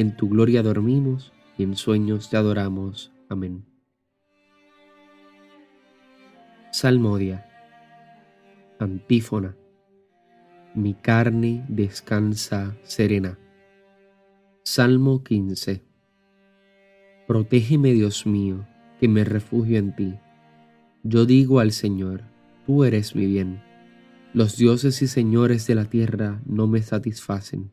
en tu gloria dormimos y en sueños te adoramos. Amén. Salmodia. Antífona. Mi carne descansa serena. Salmo 15. Protégeme, Dios mío, que me refugio en ti. Yo digo al Señor, tú eres mi bien. Los dioses y señores de la tierra no me satisfacen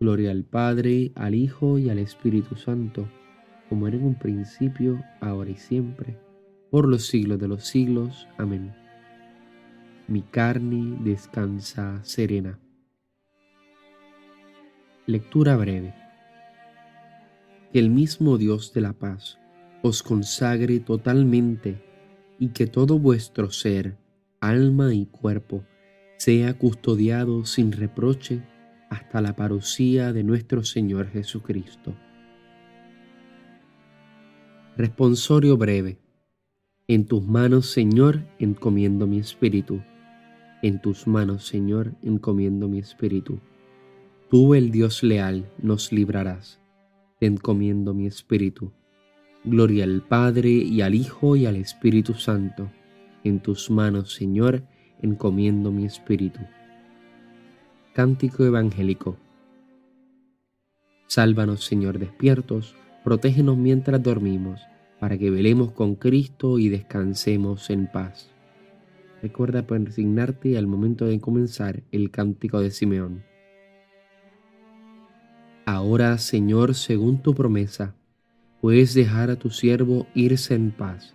Gloria al Padre, al Hijo y al Espíritu Santo, como era en un principio, ahora y siempre, por los siglos de los siglos. Amén. Mi carne descansa serena. Lectura breve. Que el mismo Dios de la paz os consagre totalmente y que todo vuestro ser, alma y cuerpo sea custodiado sin reproche hasta la parucía de nuestro Señor Jesucristo. Responsorio breve. En tus manos, Señor, encomiendo mi espíritu. En tus manos, Señor, encomiendo mi espíritu. Tú, el Dios leal, nos librarás. Te encomiendo mi espíritu. Gloria al Padre y al Hijo y al Espíritu Santo. En tus manos, Señor, encomiendo mi espíritu. Cántico Evangélico. Sálvanos, Señor, despiertos, protégenos mientras dormimos, para que velemos con Cristo y descansemos en paz. Recuerda persignarte al momento de comenzar el cántico de Simeón. Ahora Señor, según tu promesa, puedes dejar a tu siervo irse en paz,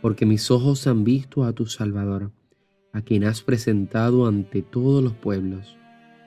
porque mis ojos han visto a tu Salvador, a quien has presentado ante todos los pueblos,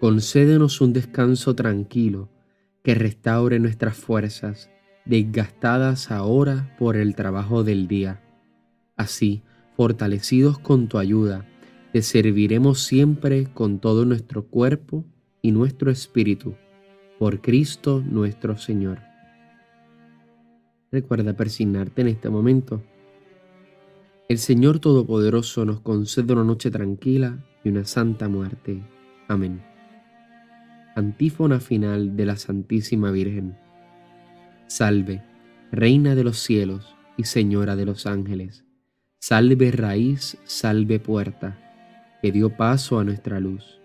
concédenos un descanso tranquilo que restaure nuestras fuerzas, desgastadas ahora por el trabajo del día. Así, fortalecidos con tu ayuda, te serviremos siempre con todo nuestro cuerpo y nuestro espíritu, por Cristo nuestro Señor. Recuerda persignarte en este momento. El Señor Todopoderoso nos concede una noche tranquila y una santa muerte. Amén. Antífona final de la Santísima Virgen. Salve, Reina de los cielos y Señora de los ángeles. Salve raíz, salve puerta, que dio paso a nuestra luz.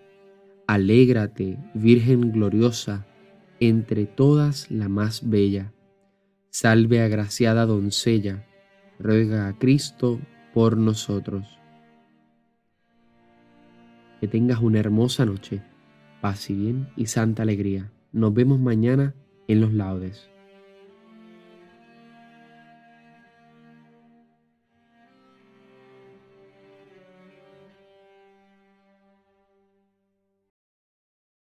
Alégrate, Virgen gloriosa, entre todas la más bella Salve agraciada doncella, ruega a Cristo por nosotros. Que tengas una hermosa noche, paz y bien y santa alegría. Nos vemos mañana en los laudes.